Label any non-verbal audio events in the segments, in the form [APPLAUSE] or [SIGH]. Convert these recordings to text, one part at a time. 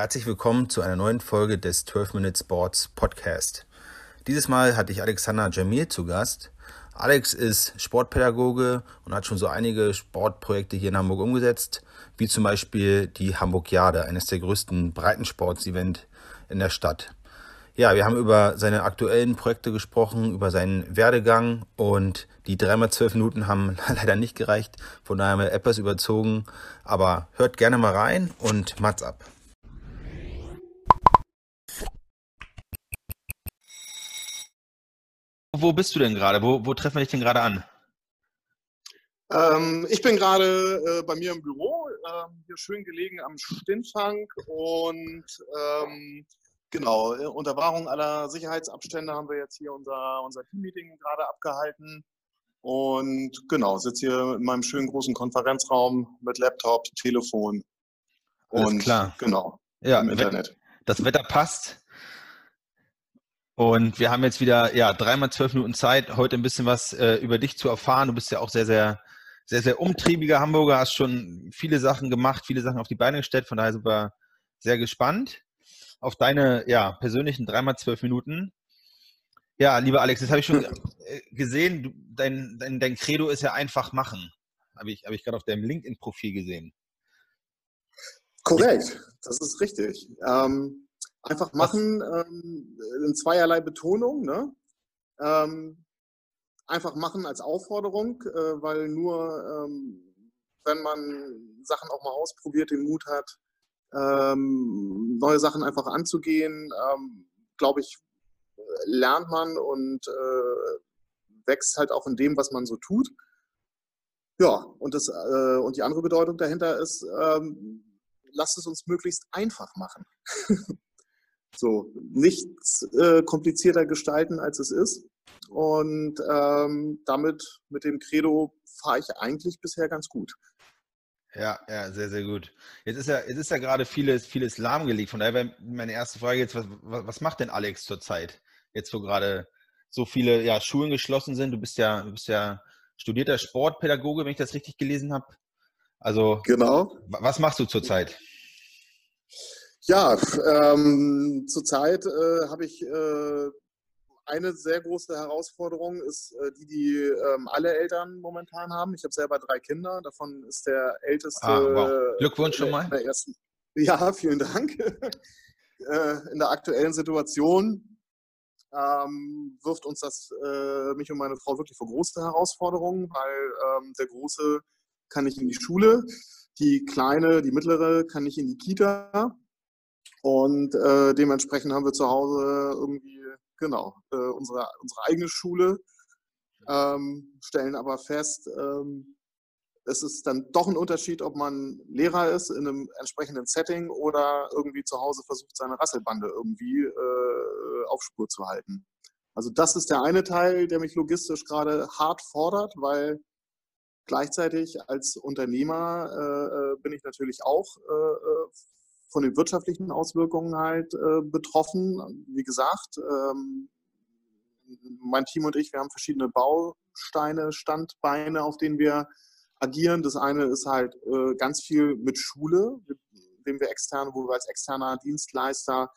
Herzlich willkommen zu einer neuen Folge des 12 Minute Sports Podcast. Dieses Mal hatte ich Alexander Jamil zu Gast. Alex ist Sportpädagoge und hat schon so einige Sportprojekte hier in Hamburg umgesetzt, wie zum Beispiel die Hamburg Jade, eines der größten Breitensports-Event in der Stadt. Ja, wir haben über seine aktuellen Projekte gesprochen, über seinen Werdegang und die dreimal zwölf Minuten haben [LAUGHS] leider nicht gereicht, von daher haben wir etwas überzogen. Aber hört gerne mal rein und Mats ab. Wo bist du denn gerade? Wo, wo treffen wir dich denn gerade an? Ähm, ich bin gerade äh, bei mir im Büro, äh, hier schön gelegen am Stinfang und ähm, genau, äh, unter Wahrung aller Sicherheitsabstände haben wir jetzt hier unser, unser Teammeeting gerade abgehalten und genau, sitze hier in meinem schönen großen Konferenzraum mit Laptop, Telefon und Alles klar. genau, ja, im Internet. Das Wetter passt. Und wir haben jetzt wieder ja dreimal zwölf Minuten Zeit, heute ein bisschen was äh, über dich zu erfahren. Du bist ja auch sehr, sehr, sehr, sehr umtriebiger Hamburger, hast schon viele Sachen gemacht, viele Sachen auf die Beine gestellt. Von daher sind wir sehr gespannt auf deine ja, persönlichen dreimal zwölf Minuten. Ja, lieber Alex, das habe ich schon äh, gesehen. Du, dein, dein, dein Credo ist ja einfach machen. Habe ich, hab ich gerade auf deinem LinkedIn-Profil gesehen. Korrekt, das ist richtig. Ähm, Einfach machen, ähm, in zweierlei Betonung. Ne? Ähm, einfach machen als Aufforderung, äh, weil nur ähm, wenn man Sachen auch mal ausprobiert, den Mut hat, ähm, neue Sachen einfach anzugehen, ähm, glaube ich, lernt man und äh, wächst halt auch in dem, was man so tut. Ja, und, das, äh, und die andere Bedeutung dahinter ist, ähm, lasst es uns möglichst einfach machen. [LAUGHS] So, nichts äh, komplizierter gestalten, als es ist. Und ähm, damit, mit dem Credo, fahre ich eigentlich bisher ganz gut. Ja, ja, sehr, sehr gut. Jetzt ist ja, jetzt ist ja gerade vieles, vieles lahmgelegt. Von daher meine erste Frage jetzt, was, was macht denn Alex zurzeit? Jetzt, wo gerade so viele ja, Schulen geschlossen sind. Du bist ja, du bist ja studierter Sportpädagoge, wenn ich das richtig gelesen habe. Also, genau. Was machst du zurzeit? Ja, ähm, zurzeit äh, habe ich äh, eine sehr große Herausforderung, ist äh, die, die ähm, alle Eltern momentan haben. Ich habe selber drei Kinder, davon ist der älteste. Ah, wow. Glückwunsch schon mal. Ersten, ja, vielen Dank. [LAUGHS] Äh, in der aktuellen Situation ähm, wirft uns das, äh, mich und meine Frau, wirklich vor große Herausforderungen, weil ähm, der Große kann nicht in die Schule, die Kleine, die Mittlere kann nicht in die Kita und äh, dementsprechend haben wir zu Hause irgendwie, genau, äh, unsere, unsere eigene Schule, ähm, stellen aber fest, ähm, es ist dann doch ein Unterschied, ob man Lehrer ist in einem entsprechenden Setting oder irgendwie zu Hause versucht, seine Rasselbande irgendwie äh, auf Spur zu halten. Also das ist der eine Teil, der mich logistisch gerade hart fordert, weil gleichzeitig als Unternehmer äh, äh bin ich natürlich auch äh, äh von den wirtschaftlichen Auswirkungen halt äh, betroffen. Wie gesagt, ähm, mein Team und ich, wir haben verschiedene Bausteine, Standbeine, auf denen wir agieren. Das eine ist halt äh, ganz viel mit Schule, dem wir externe, wo wir als externer Dienstleister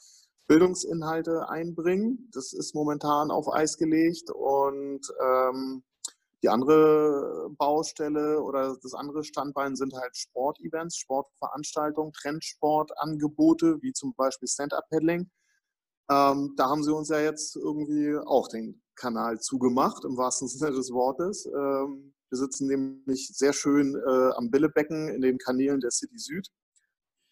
Bildungsinhalte einbringen. Das ist momentan auf Eis gelegt und ähm, die andere Baustelle oder das andere Standbein sind halt Sportevents, Sportveranstaltungen, Trendsportangebote, wie zum Beispiel Stand-Up-Paddling. Ähm, da haben sie uns ja jetzt irgendwie auch den Kanal zugemacht, im wahrsten [LAUGHS] Sinne des Wortes. Ähm, wir sitzen nämlich sehr schön äh, am Billebecken in den Kanälen der City Süd.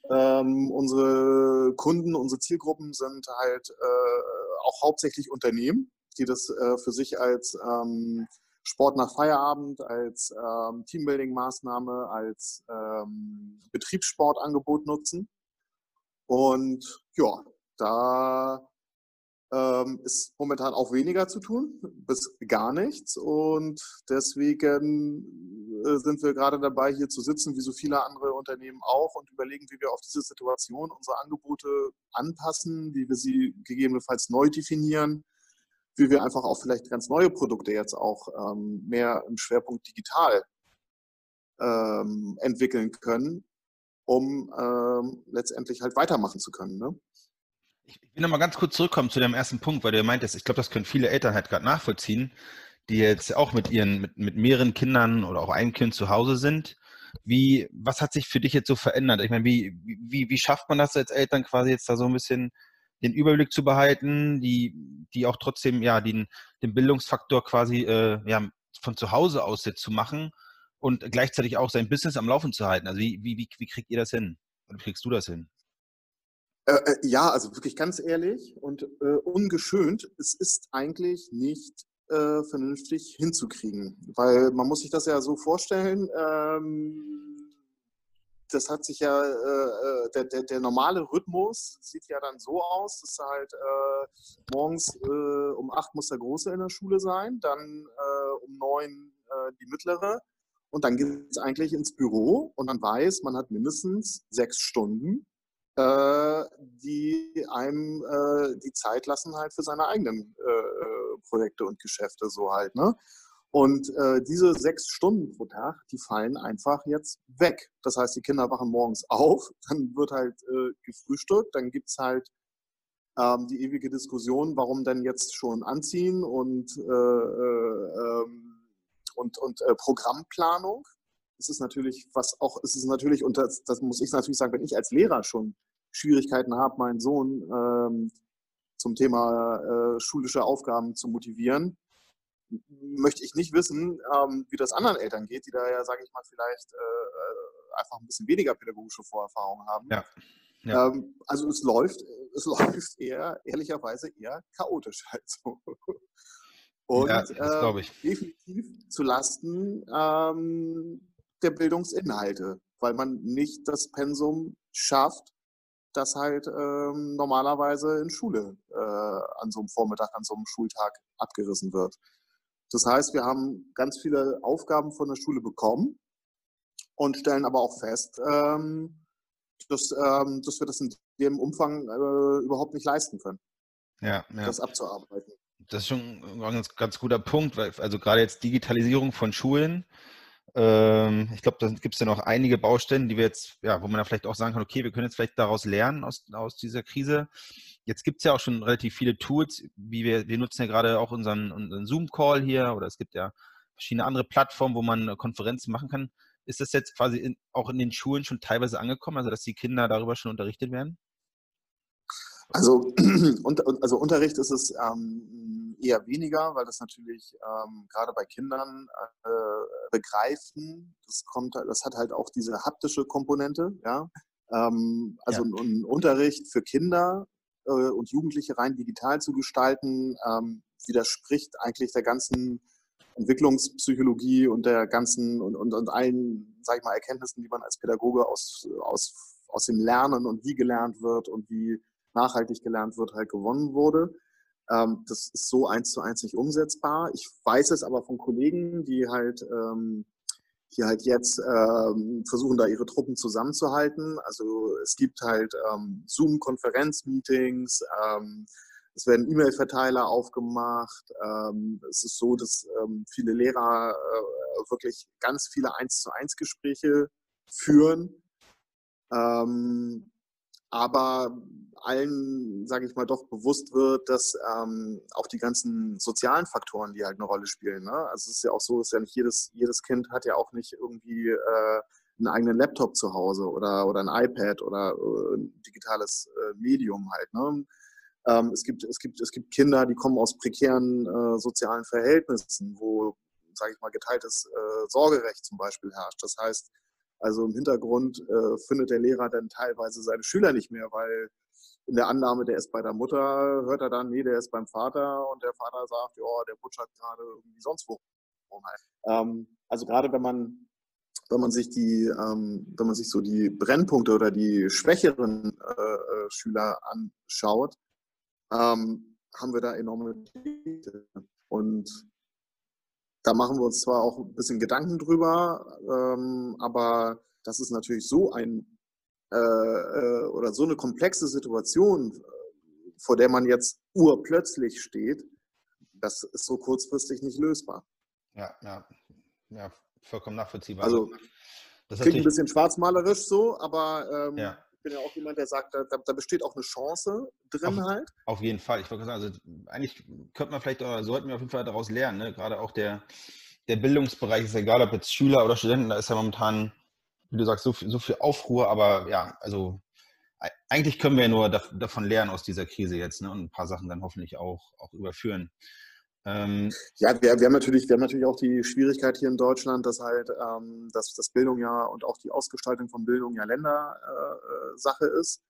Ähm, unsere Kunden, unsere Zielgruppen sind halt äh, auch hauptsächlich Unternehmen, die das äh, für sich als ähm, Sport nach Feierabend als ähm, Teambuilding-Maßnahme, als ähm, Betriebssportangebot nutzen. Und ja, da ähm, ist momentan auch weniger zu tun, bis gar nichts. Und deswegen äh, sind wir gerade dabei, hier zu sitzen, wie so viele andere Unternehmen auch, und überlegen, wie wir auf diese Situation unsere Angebote anpassen, wie wir sie gegebenenfalls neu definieren wie wir einfach auch vielleicht ganz neue Produkte jetzt auch ähm, mehr im Schwerpunkt digital ähm, entwickeln können. um ähm, letztendlich halt weitermachen zu können. Ne? Ich will nochmal ganz kurz zurückkommen zu dem ersten Punkt, weil du ja meintest, ich glaube, das können viele Eltern halt gerade nachvollziehen, die jetzt auch mit ihren, mit, mit mehreren Kindern oder auch einem Kind zu Hause sind. Wie, was hat sich für dich jetzt so verändert? Ich meine, wie, wie, wie schafft man das als Eltern quasi jetzt da so ein bisschen den Überblick zu behalten, die, die auch trotzdem ja den, den Bildungsfaktor quasi äh, ja, von zu Hause aus zu machen und gleichzeitig auch sein Business am Laufen zu halten? Also wie, wie, wie kriegt ihr das hin? Oder kriegst du das hin? Äh, äh, ja, also wirklich ganz ehrlich und äh, ungeschönt, es ist eigentlich nicht äh, vernünftig hinzukriegen. Weil man muss sich das ja so vorstellen, ähm, das hat sich ja, äh, der, der, der, normale Rhythmus sieht ja dann so aus, dass halt äh, morgens um acht muss der Große in der Schule sein, dann um neun die mittlere und dann geht es eigentlich ins Büro und man weiß, man hat mindestens sechs Stunden äh, die einem äh, die Zeit lassen halt für seine eigenen äh, Projekte und Geschäfte so halt. Ne? Und äh, diese sechs Stunden pro Tag, die fallen einfach jetzt weg. Das heißt, die Kinder wachen morgens auf, [LAUGHS] dann wird halt äh, gefrühstückt, dann gibt es halt ähm, die ewige Diskussion, warum denn jetzt schon anziehen und, äh, ähm, und, und Programmplanung ist es natürlich, was auch, ist es natürlich, und das, das muss ich natürlich sagen, wenn ich als Lehrer schon Schwierigkeiten habe, meinen Sohn ähm, zum Thema äh, schulische Aufgaben zu motivieren, möchte ich nicht wissen, ähm, wie das anderen Eltern geht, die da ja, sage ich mal, vielleicht äh, äh, einfach ein bisschen weniger pädagogische Vorerfahrung haben. Ja. Ja. Ähm, also es läuft, es [LAUGHS] läuft eher, ehrlicherweise eher chaotisch [LAUGHS] halt so. Und ja, äh, definitiv zu Lasten ähm, der Bildungsinhalte, weil man nicht das Pensum schafft, das halt ähm, normalerweise in Schule äh, an so einem Vormittag, an so einem Schultag abgerissen wird. Das heißt, wir haben ganz viele Aufgaben von der Schule bekommen und stellen aber auch fest, ähm, dass, ähm, dass wir das in dem Umfang äh, überhaupt nicht leisten können, ja, ja. das abzuarbeiten. Das ist schon ein ganz, ganz guter Punkt, weil also gerade jetzt Digitalisierung von Schulen ähm, ich glaube, da gibt es ja noch einige Baustellen, die wir jetzt, ja, wo man ja vielleicht auch sagen kann, okay, wir können jetzt vielleicht daraus lernen aus, aus dieser Krise. Jetzt gibt es ja auch schon relativ viele Tools, wie wir, wir nutzen ja gerade auch unseren, unseren Zoom-Call hier oder es gibt ja verschiedene andere Plattformen, wo man Konferenzen machen kann. Ist das jetzt quasi in, auch in den Schulen schon teilweise angekommen, also dass die Kinder darüber schon unterrichtet werden? Also, [CLEARS THROAT] also Unterricht ist es ähm, eher weniger, weil das natürlich ähm, gerade bei Kindern äh, begreifen, das kommt, das hat halt auch diese haptische Komponente, ja. Ähm, also ja. Ein, ein, Unterricht für Kinder äh, und Jugendliche rein digital zu gestalten, ähm, widerspricht eigentlich der ganzen Entwicklungspsychologie und der ganzen und, und, und allen, sag ich mal, Erkenntnissen, die man als Pädagoge aus, aus, aus dem Lernen und wie gelernt wird und wie nachhaltig gelernt wird, halt gewonnen wurde. Ähm, das ist so eins zu eins nicht umsetzbar. Ich weiß es aber von Kollegen, die halt ähm, die halt jetzt ähm, versuchen, da ihre Truppen zusammenzuhalten. Also es gibt halt ähm, Zoom-Konferenz-Meetings, ähm, es werden E-Mail-Verteiler aufgemacht. Ähm, es ist so, dass viele Lehrer äh, wirklich ganz viele 1 zu 1 Gespräche führen. Ähm, aber allen, sage ich mal, doch bewusst wird, dass ähm, auch die ganzen sozialen Faktoren, die halt eine Rolle spielen. Ne? Also es ist ja auch so, dass ja nicht jedes, jedes Kind hat ja auch nicht irgendwie äh, einen eigenen Laptop zu Hause oder, oder ein iPad oder äh, ein digitales äh, Medium halt. Ne? Ähm, es, gibt, es, gibt, es gibt Kinder, die kommen aus prekären äh, sozialen Verhältnissen, wo, sage ich mal, geteiltes äh, Sorgerecht zum Beispiel herrscht. Das heißt, also im Hintergrund äh, findet der Lehrer dann teilweise seine Schüler nicht mehr, weil in der Annahme, der ist bei der Mutter, hört er dann, nee, der ist beim Vater und der Vater sagt, ja, der butschert gerade irgendwie sonst wo. Ähm, also gerade wenn man wenn man sich die, ähm, wenn man sich so die Brennpunkte oder die schwächeren äh, äh Schüler anschaut, ähm, haben wir da enorme. Und da machen wir uns zwar auch ein bisschen Gedanken drüber, ähm, aber das ist natürlich so ein äh, äh, oder so eine komplexe Situation, vor der man jetzt urplötzlich steht, das ist so kurzfristig nicht lösbar. Ja, ja, ja, vollkommen nachvollziehbar. Also, Das Klingt ein bisschen schwarzmalerisch so, aber ähm, ja. Ich bin ja auch jemand, der sagt, da, da, besteht auch eine Chance drin auf, halt. Auf jeden Fall. Ich wollte sagen, also eigentlich könnte man vielleicht oder sollten wir auf jeden Fall daraus lernen. Ne? Gerade auch der, der Bildungsbereich ist egal, ob jetzt Schüler oder Studenten, da ist ja momentan, wie du sagst, so viel, so viel Aufruhr, aber ja, also eigentlich können wir ja nur davon lernen aus dieser Krise jetzt ne? und ein paar Sachen dann hoffentlich auch, auch überführen. Ähm, ja, wir, wir, haben natürlich, wir haben natürlich auch die Schwierigkeit hier in Deutschland, dass halt ähm, dass, dass Bildung ja und auch die Ausgestaltung von Bildung ja Ländersache äh, ist.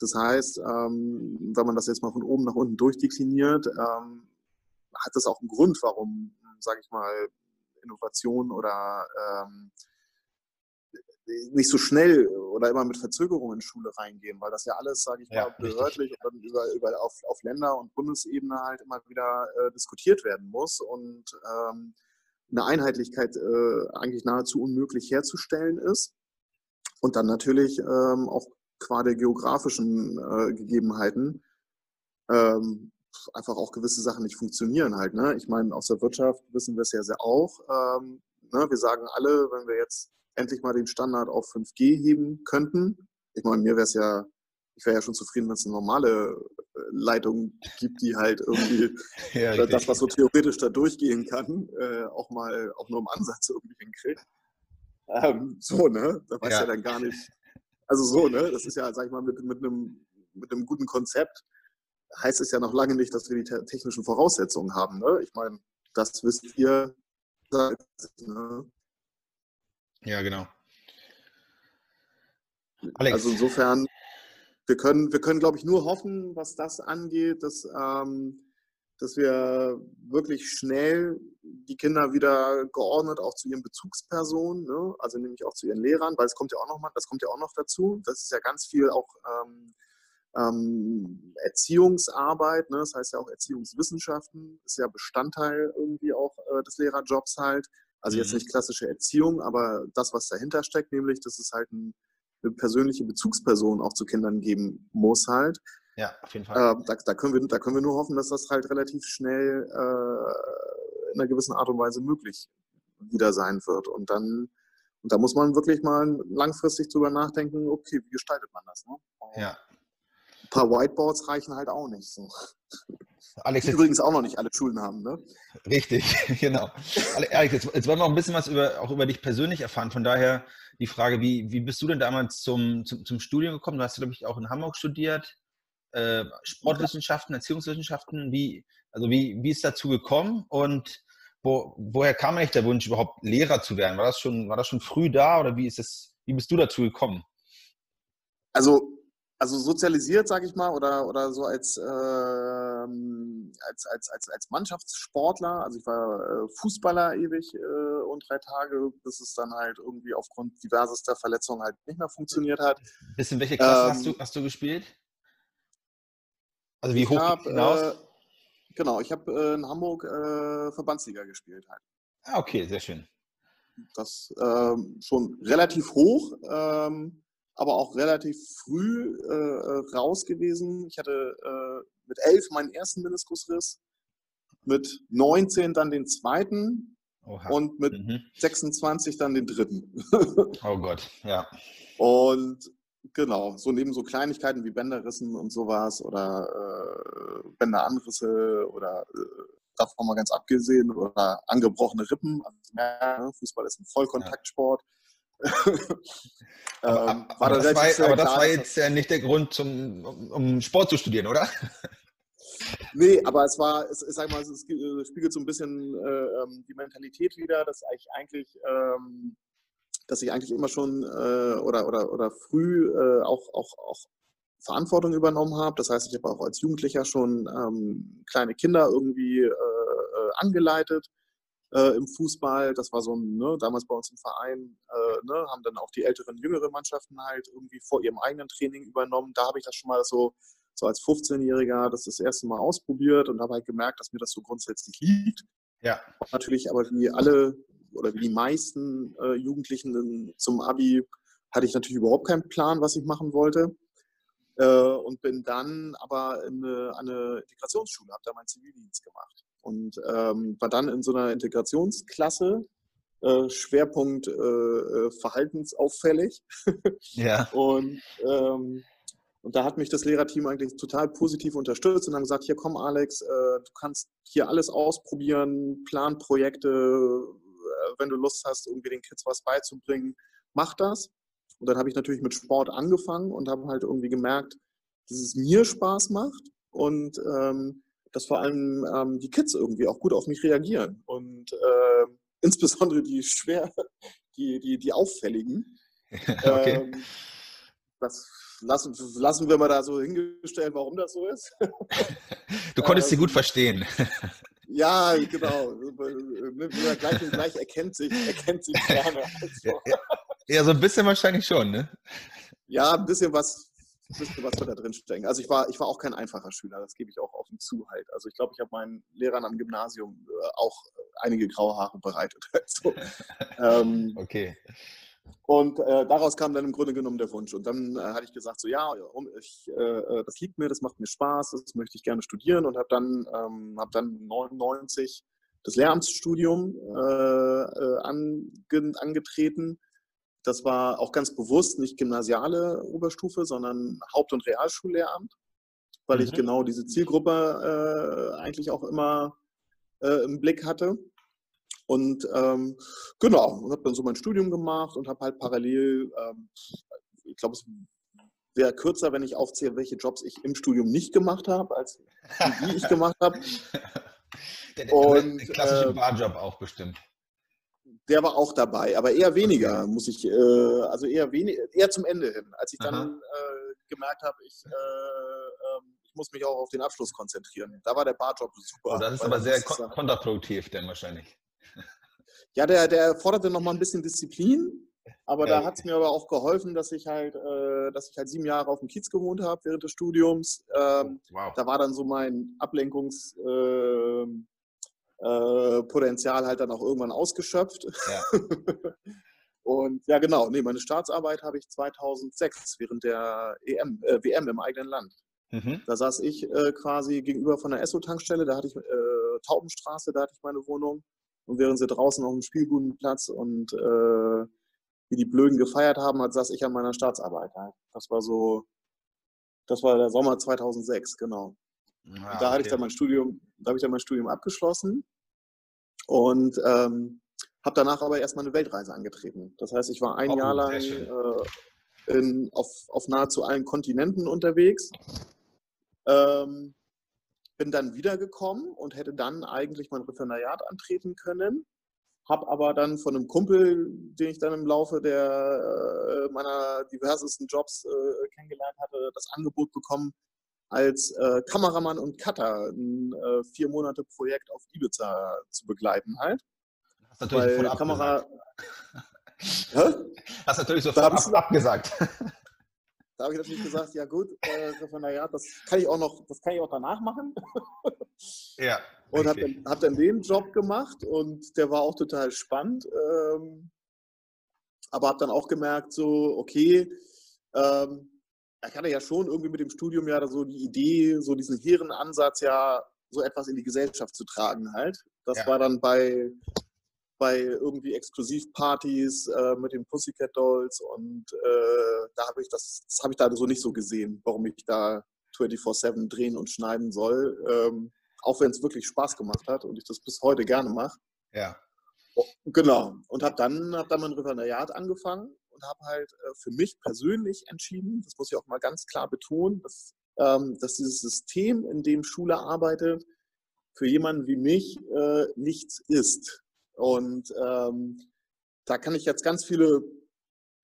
Das heißt, ähm, wenn man das jetzt mal von oben nach unten durchdekliniert, ähm, hat das auch einen Grund, warum, sage ich mal, Innovation oder ähm, nicht so schnell oder immer mit Verzögerungen in Schule reingehen, weil das ja alles, sage ich ja, mal, behördlich und dann über, über auf, auf Länder- und Bundesebene halt immer wieder äh, diskutiert werden muss und ähm, eine Einheitlichkeit äh, eigentlich nahezu unmöglich herzustellen ist. Und dann natürlich ähm, auch qua der geografischen äh, Gegebenheiten ähm, einfach auch gewisse Sachen nicht funktionieren halt. Ne? Ich meine, aus der Wirtschaft wissen wir es ja sehr auch. Ähm, ne? Wir sagen alle, wenn wir jetzt endlich mal den Standard auf 5G heben könnten. Ich meine, mir wäre es ja, ich wäre ja schon zufrieden, wenn es eine normale äh, Leitung gibt, die halt irgendwie [LAUGHS] ja, das, was so theoretisch da durchgehen kann, äh, auch mal auch nur im Ansatz irgendwie hinkriegt. Ähm, so, ne? Da weiß ja. ja dann gar nicht. Also so, ne? Das ist ja, sag ich mal, mit, mit, einem, mit einem guten Konzept heißt es ja noch lange nicht, dass wir die technischen Voraussetzungen haben. Ne? Ich meine, das wisst ihr. Ne? Ja, genau. Alex. Also insofern, wir können, wir können, glaube ich, nur hoffen, was das angeht, dass, ähm, dass wir wirklich schnell die Kinder wieder geordnet auch zu ihren Bezugspersonen, ne? also nämlich auch zu ihren Lehrern, weil es kommt ja auch noch mal, das kommt ja auch noch dazu. Das ist ja ganz viel auch ähm, ähm, Erziehungsarbeit, ne? das heißt ja auch Erziehungswissenschaften, ist ja Bestandteil irgendwie auch äh, des Lehrerjobs halt. Also mhm. jetzt nicht klassische Erziehung, aber das, was dahinter steckt, nämlich, dass es halt ein, eine persönliche Bezugsperson auch zu Kindern geben muss halt. Ja, auf jeden Fall. Äh, da, da, können wir, da können wir nur hoffen, dass das halt relativ schnell äh, in einer gewissen Art und Weise möglich wieder sein wird. Und dann, und da muss man wirklich mal langfristig drüber nachdenken, okay, wie gestaltet man das? Ne? Ja. Ein paar Whiteboards reichen halt auch nicht. So. Alex, die übrigens auch noch nicht alle Schulen haben, ne? Richtig, [LAUGHS] genau. Alex, jetzt, jetzt, wollen wir noch ein bisschen was über, auch über dich persönlich erfahren. Von daher die Frage, wie, wie bist du denn damals zum, zum, zum Studium gekommen? Du hast, glaube ich, auch in Hamburg studiert. Äh, Sportwissenschaften, Erziehungswissenschaften. Wie, also wie, wie ist dazu gekommen und wo, woher kam eigentlich der Wunsch, überhaupt Lehrer zu werden? War das schon, war das schon früh da oder wie ist es, wie bist du dazu gekommen? Also also sozialisiert, sage ich mal, oder, oder so als, ähm, als, als, als, als Mannschaftssportler. Also ich war äh, Fußballer ewig äh, und drei Tage, bis es dann halt irgendwie aufgrund diversester Verletzungen halt nicht mehr funktioniert hat. Bis in welche Klasse ähm, hast, du, hast du gespielt? Also wie hoch hab, hinaus? Äh, genau, ich habe äh, in Hamburg äh, Verbandsliga gespielt halt. Ah, okay, sehr schön. Das ähm, schon relativ hoch. Ähm, aber auch relativ früh äh, äh, raus gewesen. Ich hatte äh, mit elf meinen ersten Meniskusriss, mit 19 dann den zweiten Oha. und mit mhm. 26 dann den dritten. [LAUGHS] oh Gott, ja. Und genau, so neben so Kleinigkeiten wie Bänderrissen und sowas oder äh, Bänderanrisse oder äh, davon mal ganz abgesehen oder angebrochene Rippen. Also, ja, Fußball ist ein Vollkontaktsport. Ja [LAUGHS] aber, ähm, aber, das war, aber, das war, jetzt ja nicht der Grund, zum, um Sport zu studieren, oder? [LAUGHS] Nee, aber es war, es, ich sag mal, es spiegelt so ein bisschen äh, ähm, die Mentalität wieder, dass ich eigentlich, ähm, dass ich eigentlich immer schon äh, oder, oder, oder früh äh, auch, auch, auch Verantwortung übernommen habe. Das heißt, ich habe auch als Jugendlicher schon ähm, kleine Kinder irgendwie äh, äh, angeleitet äh, im Fußball. Das war so ein, ne, damals bei uns im Verein, äh, ne, haben dann auch die älteren, jüngeren Mannschaften halt irgendwie vor ihrem eigenen Training übernommen. Da habe ich das schon mal so, so als 15-Jähriger das das erste Mal ausprobiert und habe halt gemerkt, dass mir das so grundsätzlich liegt. Ja. Und natürlich aber wie alle oder wie die meisten äh, Jugendlichen zum Abi hatte ich natürlich überhaupt keinen Plan, was ich machen wollte. Äh, und bin dann aber in eine, eine Integrationsschule, habe da meinen Zivildienst gemacht und ähm, war dann in so einer Integrationsklasse äh, Schwerpunkt äh, äh verhaltensauffällig. Ja. [LAUGHS] und, ähm, und da hat mich das Lehrerteam eigentlich total positiv unterstützt und haben gesagt, hier komm Alex, äh, du kannst hier alles ausprobieren, plan Projekte, äh, wenn du Lust hast, irgendwie den Kids was beizubringen, mach das. Und dann habe ich natürlich mit Sport angefangen und habe halt irgendwie gemerkt, dass es mir Spaß macht und ähm, dass vor allem ähm, die Kids irgendwie auch gut auf mich reagieren. Und äh, [LAUGHS] insbesondere die schwer, die, die, die auffälligen. [LAUGHS] okay. Ähm, das lassen, lassen wir mal da so hingestellt, warum das so ist. [LAUGHS] Du konntest sie gut verstehen. Ja, genau. gleich, gleich erkennt sich, erkennt sich gerne. Also. Ja, so ein bisschen wahrscheinlich schon, ne? Ja, ein bisschen was, ein bisschen was wird da drin stecken. Also ich war, ich war auch kein einfacher Schüler, das gebe ich auch offen zu halt. Also ich glaube, ich habe meinen Lehrern am Gymnasium äh, auch einige graue Haare bereitet. [LAUGHS] Also, ähm, [LAUGHS] okay. Und äh, daraus kam dann im Grunde genommen der Wunsch. Und dann äh, hatte ich gesagt, so ja, ich, äh, äh, das liegt mir, das macht mir Spaß, das möchte ich gerne studieren und habe dann, ähm, hab dann 99 das Lehramtsstudium äh, ange angetreten. Das war auch ganz bewusst nicht gymnasiale Oberstufe, sondern Haupt- und Realschullehramt, weil mhm. ich genau diese Zielgruppe eigentlich auch immer im Blick hatte. Und ähm, genau, habe dann so mein Studium gemacht und habe halt parallel, ähm, ich glaube, es wäre kürzer, wenn ich aufzähle, welche Jobs ich im Studium nicht gemacht habe, als die, die ich gemacht habe. [LAUGHS] Der, und, der klassische äh, Barjob auch bestimmt. Der war auch dabei, aber eher weniger, muss ich, äh, also eher wenig, eher zum Ende hin, als ich dann äh, gemerkt habe, ich, äh, ähm, ich muss mich auch auf den Abschluss konzentrieren. Da war der Barjob super. Oh, das ist aber sehr kontraproduktiv, denn wahrscheinlich. [LAUGHS] Ja, der, der forderte noch mal ein bisschen Disziplin, aber ja, da hat es mir aber auch geholfen, dass ich halt, äh, dass ich halt sieben Jahre auf dem Kiez gewohnt habe während des Studiums. Ähm, wow. Da war dann so mein Ablenkungspotenzial äh, äh, halt dann auch irgendwann ausgeschöpft. Ja. [LAUGHS] Und ja, genau, nee, meine Staatsarbeit habe ich 2006 während der EM, äh, WM im eigenen Land. Mhm. Da saß ich äh, quasi gegenüber von der Esso-Tankstelle, da hatte ich äh, Taubenstraße, da hatte ich meine Wohnung. Und während sie draußen auf dem Spielbudenplatz und äh, wie die Blöden gefeiert haben, hat, saß ich an meiner Staatsarbeit. Halt. Das war so, das war der Sommer 2006, genau. Ah, da hatte ich dann mein Studium, da habe ich dann mein Studium abgeschlossen und ähm, habe danach aber erstmal eine Weltreise angetreten. Das heißt, ich war ein oh, Jahr lang äh, in, auf, auf nahezu allen Kontinenten unterwegs. Ähm, bin dann wiedergekommen und hätte dann eigentlich mein Referendariat antreten können. Habe aber dann von einem Kumpel, den ich dann im Laufe der, äh, meiner diversesten Jobs äh, kennengelernt hatte, das Angebot bekommen, als äh, Kameramann und Cutter ein äh, vier Monate Projekt auf Ibiza zu begleiten halt. Hast natürlich Weil Kamera. [LAUGHS] Hast natürlich sofort ab, abgesagt. [LAUGHS] Da habe ich natürlich gesagt, ja gut, äh, Referendariat, das kann ich auch noch, das kann ich auch danach machen. [LAUGHS] ja. Und habe dann, hab dann den Job gemacht und der war auch total spannend. Ähm, aber habe dann auch gemerkt, so, okay, ähm, ich hatte ja schon irgendwie mit dem Studium ja so die Idee, so diesen hehren Ansatz ja so etwas in die Gesellschaft zu tragen halt. Das ja. war dann bei bei irgendwie Exklusivpartys äh, mit den Pussycat Dolls und äh, da habe ich das, das habe ich da so nicht so gesehen, warum ich da 24-7 drehen und schneiden soll. Ähm, auch wenn es wirklich Spaß gemacht hat und ich das bis heute gerne mache. Ja. Genau. Und habe dann, hab dann mein Referendariat angefangen und habe halt äh, für mich persönlich entschieden, das muss ich auch mal ganz klar betonen, dass, ähm, dass dieses System, in dem Schule arbeitet, für jemanden wie mich äh, nichts ist. Und ähm, da kann ich jetzt ganz viele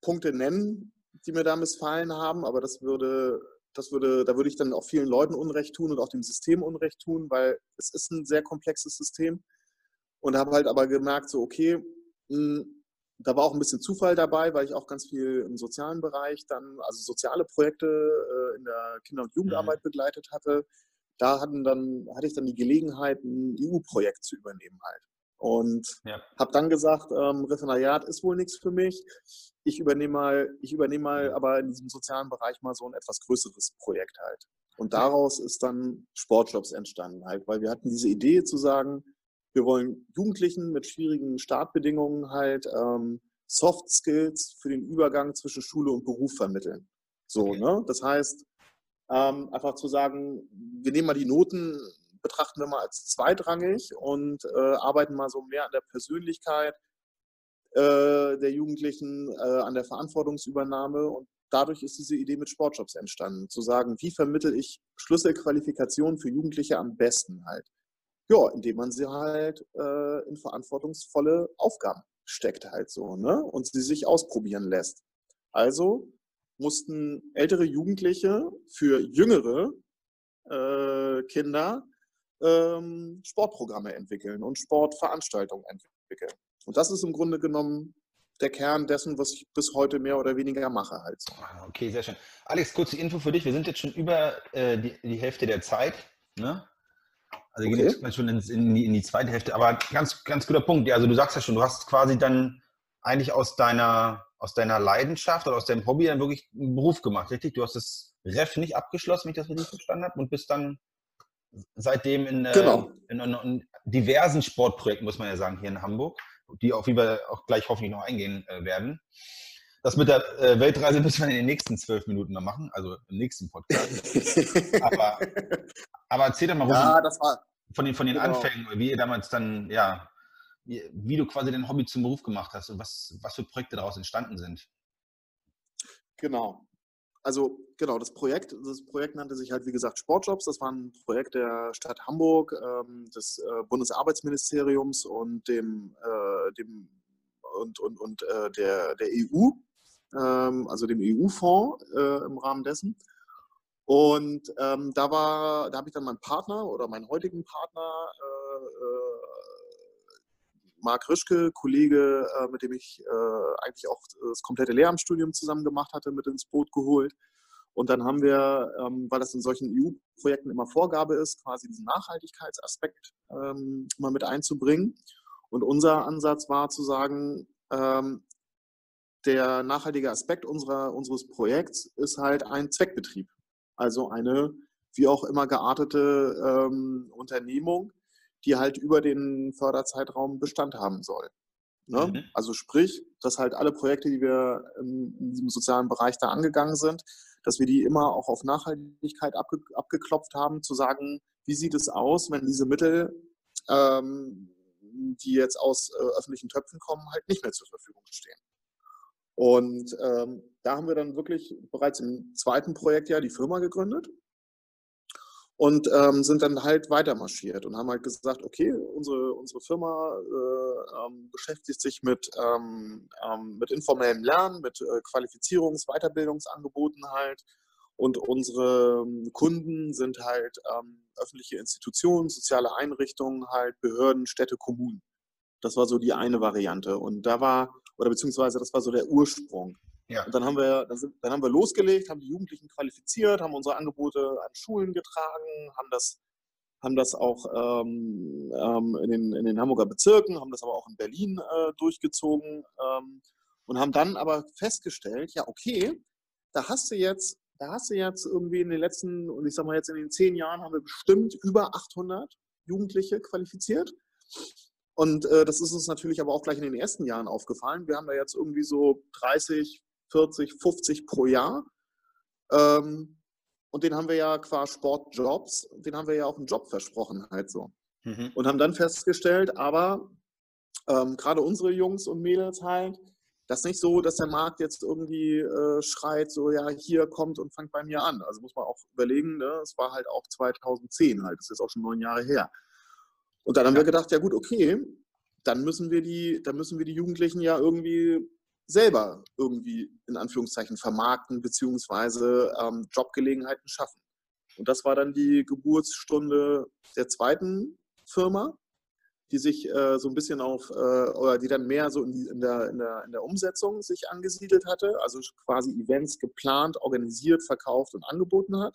Punkte nennen, die mir da missfallen haben, aber das würde, das würde, da würde ich dann auch vielen Leuten Unrecht tun und auch dem System Unrecht tun, weil es ist ein sehr komplexes System. Und habe halt aber gemerkt, so, okay, mh, hm, da war auch ein bisschen Zufall dabei, weil ich auch ganz viel im sozialen Bereich dann, also soziale Projekte äh, in der Kinder- und Jugendarbeit mhm. begleitet hatte. Da hatten dann, hatte ich dann die Gelegenheit, ein EU-Projekt zu übernehmen halt. Und ja. habe dann gesagt, ähm, Referendariat ist wohl nichts für mich. Ich übernehme mal, ich übernehme mal aber in diesem sozialen Bereich mal so ein etwas größeres Projekt halt. Und daraus ist dann Sportjobs entstanden halt, weil wir hatten diese Idee zu sagen, Wir wollen Jugendlichen mit schwierigen Startbedingungen halt ähm, Soft Skills für den Übergang zwischen Schule und Beruf vermitteln. So, okay. ne? Das heißt, ähm, einfach zu sagen, wir nehmen mal die Noten, betrachten wir mal als zweitrangig und äh, arbeiten mal so mehr an der Persönlichkeit äh, der Jugendlichen, äh, an der Verantwortungsübernahme und dadurch ist diese Idee mit Sportjobs entstanden, zu sagen, wie vermittel ich Schlüsselqualifikationen für Jugendliche am besten halt. Ja, indem man sie halt äh, in verantwortungsvolle Aufgaben steckt halt so, ne? Und sie sich ausprobieren lässt. Also mussten ältere Jugendliche für jüngere äh, Kinder ähm, Sportprogramme entwickeln und Sportveranstaltungen entwickeln. Und das ist im Grunde genommen der Kern dessen, was ich bis heute mehr oder weniger mache. Halt. Ah, okay, sehr schön. Alex, kurze Info für dich. Wir sind jetzt schon über äh, die, die, Hälfte der Zeit. Ne? Also okay. gehen jetzt schon in, in, die, in, die, zweite Hälfte. Aber ganz, ganz guter Punkt. Also du sagst ja schon, du hast quasi dann eigentlich aus deiner, aus deiner Leidenschaft oder aus deinem Hobby dann wirklich einen Beruf gemacht, richtig? Du hast das Ref nicht abgeschlossen, wenn ich das richtig verstanden habe, und bist dann seitdem in, äh, genau. in, in, in diversen Sportprojekten, muss man ja sagen, hier in Hamburg die auf die wir auch gleich hoffentlich noch eingehen äh, werden. Das mit der äh, Weltreise müssen wir in den nächsten zwölf Minuten noch machen, also im nächsten Podcast. [LAUGHS] aber, aber erzähl doch mal ja, war, von den, von den genau. Anfängen, wie ihr damals dann, ja, wie, wie, du quasi dein Hobby zum Beruf gemacht hast und was, was für Projekte daraus entstanden sind. Genau also genau, das Projekt, das Projekt nannte sich halt, wie gesagt, Sportjobs. Das war ein Projekt der Stadt Hamburg, ähm, des äh, Bundesarbeitsministeriums und dem, äh, dem und, und, und äh, der, der EU, also dem EU-Fonds äh, im Rahmen dessen. Und ähm, da war, da habe ich dann meinen Partner oder meinen heutigen Partner äh, äh, Marc Rischke, Kollege, äh, mit dem ich äh, eigentlich auch das komplette Lehramtsstudium zusammen gemacht hatte, mit ins Boot geholt. Und dann haben wir, ähm, weil das in solchen EU-Projekten immer Vorgabe ist, quasi diesen Nachhaltigkeitsaspekt ähm, mal mit einzubringen. Und unser Ansatz war zu sagen, ähm, der nachhaltige Aspekt unserer, unseres Projekts ist halt ein Zweckbetrieb. Also eine wie auch immer geartete ähm, Unternehmung, die halt über den Förderzeitraum Bestand haben soll. Ne? Mhm. Also sprich, dass halt alle Projekte, die wir in diesem sozialen Bereich da angegangen sind, dass wir die immer auch auf Nachhaltigkeit abge abgeklopft haben, zu sagen, wie sieht es aus, wenn diese Mittel, ähm, die jetzt aus äh, öffentlichen Töpfen kommen, halt nicht mehr zur Verfügung stehen. Und ähm, da haben wir dann wirklich bereits im zweiten Projektjahr die Firma gegründet und ähm, sind dann halt weiter marschiert und haben halt gesagt, okay, unsere, unsere Firma äh, ähm, beschäftigt sich mit, ähm, ähm mit informellem Lernen, mit äh, Qualifizierungs-, Weiterbildungsangeboten halt und unsere ähm, Kunden sind halt ähm, öffentliche Institutionen, soziale Einrichtungen, halt Behörden, Städte, Kommunen. Das war so die eine Variante und da war, oder beziehungsweise das war so der Ursprung. Ja. Und dann haben, wir, dann, sind, dann haben wir losgelegt, haben die Jugendlichen qualifiziert, haben unsere Angebote an Schulen getragen, haben das, haben das auch ähm, ähm, in, den, in den Hamburger Bezirken, haben das aber auch in Berlin äh, durchgezogen ähm, und haben dann aber festgestellt, ja, okay, da hast du jetzt, da hast du jetzt irgendwie in den letzten, und ich sag mal jetzt in den zehn Jahren haben wir bestimmt über 800 Jugendliche qualifiziert. Und äh, das ist uns natürlich aber auch gleich in den ersten Jahren aufgefallen. Wir haben da jetzt irgendwie so 30, 40, 50 pro Jahr. Ähm, und den haben wir ja qua Sportjobs, den haben wir ja auch einen Job versprochen halt so. Mhm. Und haben dann festgestellt, aber ähm, gerade unsere Jungs und Mädels halt, das ist nicht so, dass der Markt jetzt irgendwie äh, schreit, so ja, hier kommt und fangt bei mir an. Also muss man auch überlegen, ne? es war halt auch 2010 halt, das ist jetzt auch schon neun Jahre her. Und dann haben ja. wir gedacht, ja gut, okay, dann müssen wir die, dann müssen wir die Jugendlichen ja irgendwie selber irgendwie in Anführungszeichen vermarkten beziehungsweise ähm, Jobgelegenheiten schaffen. Und das war dann die Geburtsstunde der zweiten Firma, die sich äh, so ein bisschen auf, äh, oder die dann mehr so in, die, in, der, in, der, in der Umsetzung sich angesiedelt hatte, also quasi Events geplant, organisiert, verkauft und angeboten hat.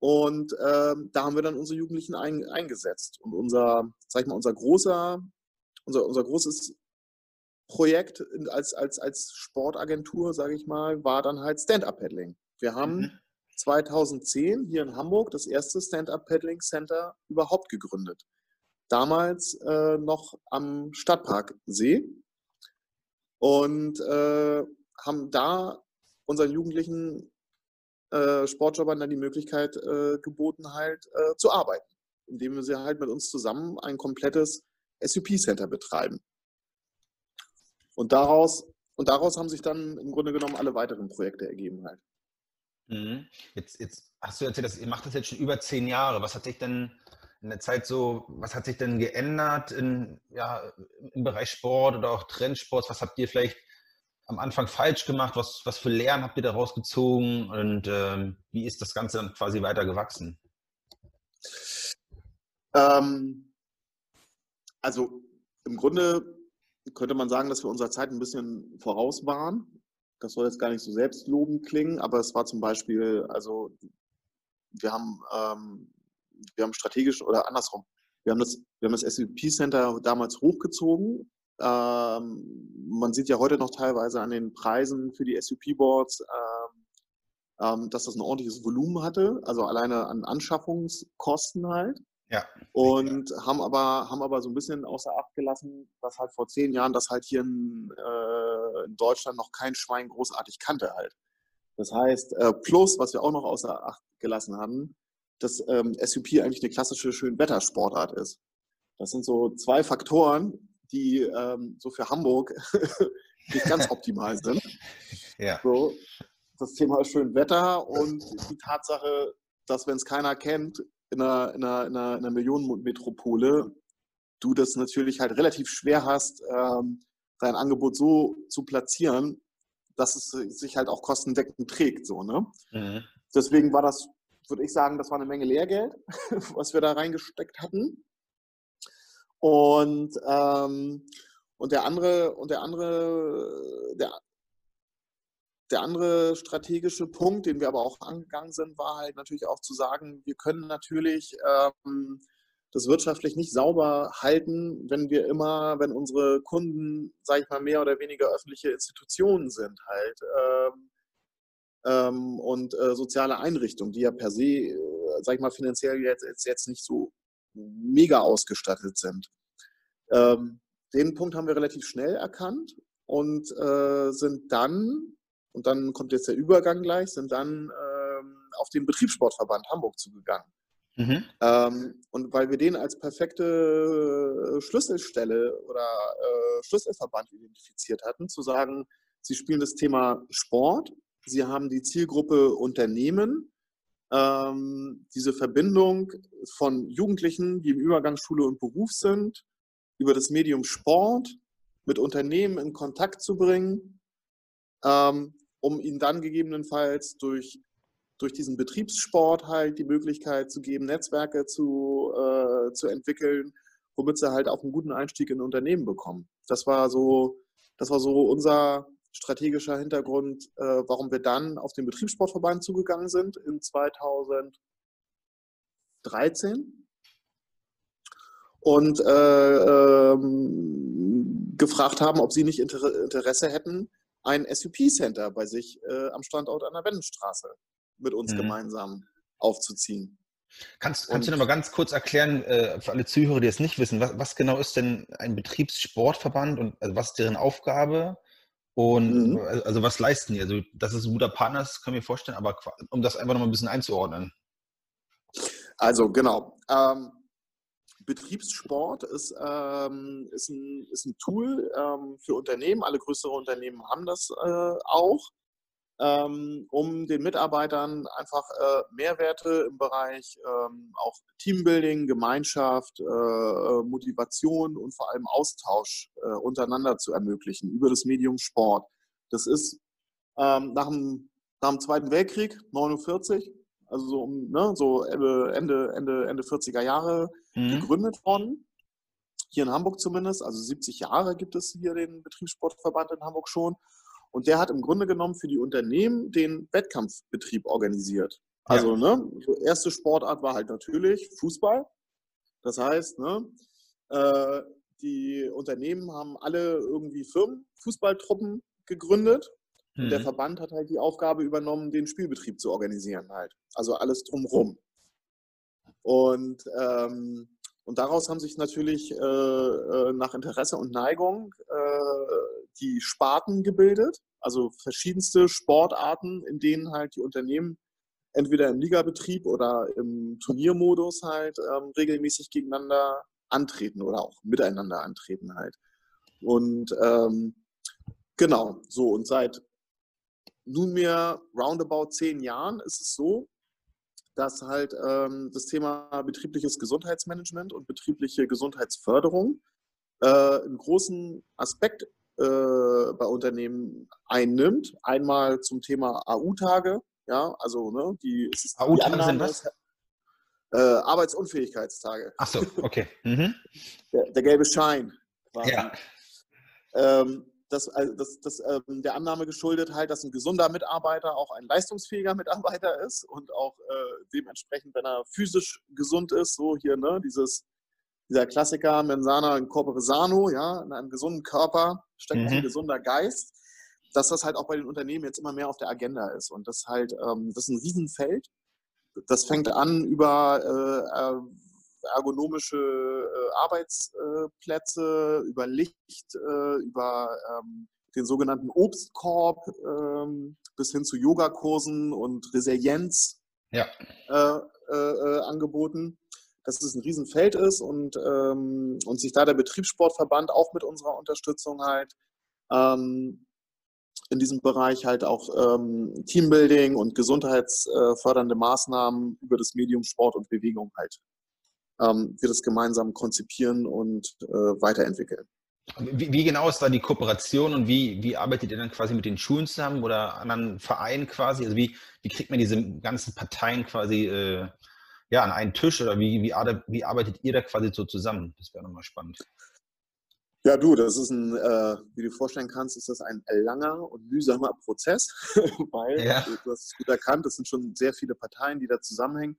Und ähm, da haben wir dann unsere Jugendlichen ein, eingesetzt. Und unser, sag ich mal, unser großer, unser, unser großes Projekt als, als, als Sportagentur, sage ich mal, war dann halt Stand-Up-Paddling. Wir haben mhm. 2010 hier in Hamburg das erste Stand-Up-Paddling Center überhaupt gegründet. damals äh, noch am Stadtparksee und äh, haben da unseren Jugendlichen äh, Sportjobbern dann die Möglichkeit äh, geboten, halt äh, zu arbeiten, indem wir sie halt mit uns zusammen ein komplettes SUP-Center betreiben. Und daraus, und daraus haben sich dann im Grunde genommen alle weiteren Projekte ergeben halt. Mhm. Jetzt, jetzt hast du erzählt, ihr macht das jetzt schon über zehn Jahre. Was hat sich denn in der Zeit so, was hat sich denn geändert in, ja, im Bereich Sport oder auch Trendsports? Was habt ihr vielleicht am Anfang falsch gemacht? Was, was für Lernen habt ihr daraus gezogen? Und ähm, wie ist das Ganze dann quasi weiter gewachsen? Ähm, also im Grunde könnte man sagen, dass wir unserer Zeit ein bisschen voraus waren. Das soll jetzt gar nicht so selbstlobend klingen, aber es war zum Beispiel, also wir haben ähm, wir haben strategisch oder andersrum, wir haben das, wir das SVP Center damals hochgezogen. Ähm, man sieht ja heute noch teilweise an den Preisen für die SUP-Boards, ähm, ähm, dass das ein ordentliches Volumen hatte, also alleine an Anschaffungskosten halt. Ja. Und haben aber, haben aber so ein bisschen außer Acht gelassen, dass halt vor zehn Jahren das halt hier in, äh, in Deutschland noch kein Schwein großartig kannte halt. Das heißt, äh, plus, was wir auch noch außer Acht gelassen haben, dass ähm, SUP eigentlich eine klassische Schönwettersportart ist. Das sind so zwei Faktoren, die ähm, so für Hamburg [LAUGHS] nicht ganz optimal sind. [LAUGHS] Ja. So, das Thema Schönwetter und die Tatsache, dass wenn es keiner kennt, in einer, in einer, in einer, in einer Millionenmetropole, du das natürlich halt relativ schwer hast, ähm, dein Angebot so zu platzieren, dass es sich halt auch kostendeckend trägt. So, ne? Mhm. Deswegen war das würde ich sagen, das war eine Menge Lehrgeld, [LAUGHS] was wir da reingesteckt hatten. Und, ähm, und der andere, und der andere, der, der andere strategische Punkt, den wir aber auch angegangen sind, war halt natürlich auch zu sagen, wir können natürlich ähm, das wirtschaftlich nicht sauber halten, wenn wir immer, wenn unsere Kunden, sage ich mal, mehr oder weniger öffentliche Institutionen sind halt. Ähm, ähm, und äh, soziale Einrichtungen, die ja per se, äh, sag ich mal, finanziell jetzt, jetzt, jetzt nicht so mega ausgestattet sind. Ähm, den Punkt haben wir relativ schnell erkannt und äh, sind dann, und dann kommt jetzt der Übergang gleich, sind dann ähm, auf den Betriebssportverband Hamburg zugegangen. Mhm. Ähm, und weil wir den als perfekte äh, Schlüsselstelle oder äh, Schlüsselverband identifiziert hatten, zu sagen, sie spielen das Thema Sport Sie haben die Zielgruppe Unternehmen, ähm, diese Verbindung von Jugendlichen, die im Übergang Schule und Beruf sind, über das Medium Sport mit Unternehmen in Kontakt zu bringen, ähm, um ihnen dann gegebenenfalls durch, durch diesen Betriebssport halt die Möglichkeit zu geben, Netzwerke zu, äh, zu entwickeln, womit sie halt auch einen guten Einstieg in Unternehmen bekommen. Das war so, das war so unser, strategischer Hintergrund, äh, warum wir dann auf den Betriebssportverband zugegangen sind in 2013 und äh, ähm, gefragt haben, ob sie nicht Inter Interesse hätten, ein SUP-Center bei sich äh, am Standort an der Wendenstraße mit uns mhm. gemeinsam aufzuziehen. Kannst, kannst du noch mal ganz kurz erklären, äh, für alle Zuhörer, die es nicht wissen, was, was, genau ist denn ein Betriebssportverband und also was ist deren Aufgabe? Und mhm. also was leisten die? Also das ist ein guter Partner, das kann ich mir vorstellen, aber um das einfach noch mal ein bisschen einzuordnen. Also genau. Ähm, Betriebssport ist, ähm, ist, ein, ist ein Tool ähm, für Unternehmen. Alle größere Unternehmen haben das äh, auch um den Mitarbeitern einfach äh, Mehrwerte im Bereich ähm, auch Teambuilding, Gemeinschaft, äh, äh, Motivation und vor allem Austausch untereinander zu ermöglichen über das Medium Sport. Das ist ähm, nach, dem, nach dem Zweiten Weltkrieg, 49, also so, ne, so Ende, Ende, Ende, Ende 40er Jahre mhm. gegründet worden. Hier in Hamburg zumindest, also 70 Jahre gibt es hier den Betriebssportverband in Hamburg schon. Und der hat im Grunde genommen für die Unternehmen den Wettkampfbetrieb organisiert. Also, ja. ne, erste Sportart war halt natürlich Fußball. Das heißt, ne, äh, die Unternehmen haben alle irgendwie Firmen, Fußballtruppen gegründet. Mhm. Der. Verband hat halt die Aufgabe übernommen, den Spielbetrieb zu organisieren halt. Also alles drumrum. Und, ähm, Und daraus haben sich natürlich äh, äh, nach Interesse und Neigung äh, die Sparten gebildet, also verschiedenste Sportarten, in denen halt die Unternehmen entweder im Ligabetrieb oder im Turniermodus halt ähm, regelmäßig gegeneinander antreten oder auch miteinander antreten halt. Und ähm, genau, so und seit nunmehr roundabout zehn Jahren ist es so, dass halt ähm, das Thema betriebliches Gesundheitsmanagement und betriebliche Gesundheitsförderung äh, einen großen Aspekt bei Unternehmen einnimmt. Einmal zum Thema AU-Tage, ja, also ne, die, AU-Tage sind was? Äh, Arbeitsunfähigkeitstage. Ach so, [LAUGHS] okay. Mhm. Der, der, gelbe Schein. Quasi. Ja. Ähm, das, das, das ähm, der Annahme geschuldet halt, dass ein gesunder Mitarbeiter auch ein leistungsfähiger Mitarbeiter ist und auch äh, dementsprechend, wenn er physisch gesund ist, so hier, ne, dieses, dieser Klassiker Mensana in Corpore Sano, ja, in einem gesunden Körper steckt mhm. ein gesunder Geist, dass das halt auch bei den Unternehmen jetzt immer mehr auf der Agenda ist. Und das halt, ähm, das ist ein Riesenfeld. Das fängt an über äh, äh ergonomische äh, Arbeitsplätze, über Licht, äh, über ähm, den sogenannten Obstkorb ähm, bis hin zu Yogakursen und Resilienz ja. äh, äh, angeboten. Dass es ein Riesenfeld ist und, ähm, und sich da der Betriebssportverband auch mit unserer Unterstützung halt ähm, in diesem Bereich halt auch ähm, Teambuilding und gesundheitsfördernde Maßnahmen über das Medium Sport und Bewegung halt ähm, wir das gemeinsam konzipieren und äh, weiterentwickeln. Wie, wie, genau ist da die Kooperation und wie, wie arbeitet ihr dann quasi mit den Schulen zusammen oder anderen Vereinen quasi? Also wie, wie kriegt man diese ganzen Parteien quasi äh, ja, an einen Tisch oder wie, wie, wie arbeitet ihr da quasi so zusammen? Das wäre nochmal spannend. Ja, du, das ist ein, äh, wie du vorstellen kannst, ist das ein langer und mühsamer Prozess, [LAUGHS] weil, ja. du hast es gut erkannt, es sind schon sehr viele Parteien, die da zusammenhängen.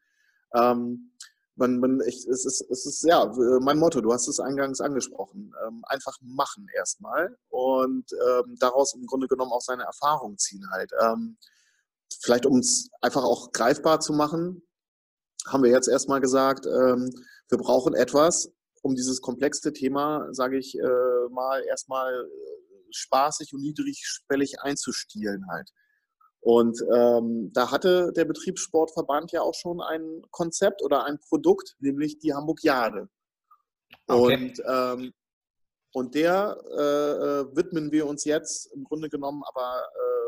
Ähm, man, man, ich, es, ist, es ist ja mein Motto, du hast es eingangs angesprochen. Ähm, einfach machen erstmal und ähm, daraus im Grunde genommen auch seine Erfahrungen ziehen halt. Ähm, vielleicht um es einfach auch greifbar zu machen, haben wir jetzt erstmal gesagt, ähm, wir brauchen etwas, um dieses komplexe Thema, sage ich äh, mal, erstmal äh, spaßig und niedrigschwellig einzustielen halt. Und ähm, da hatte der Betriebssportverband ja auch schon ein Konzept oder ein Produkt, nämlich die Hamburg Jade. Okay. Und, ähm, und der äh, äh, widmen wir uns jetzt im Grunde genommen aber äh,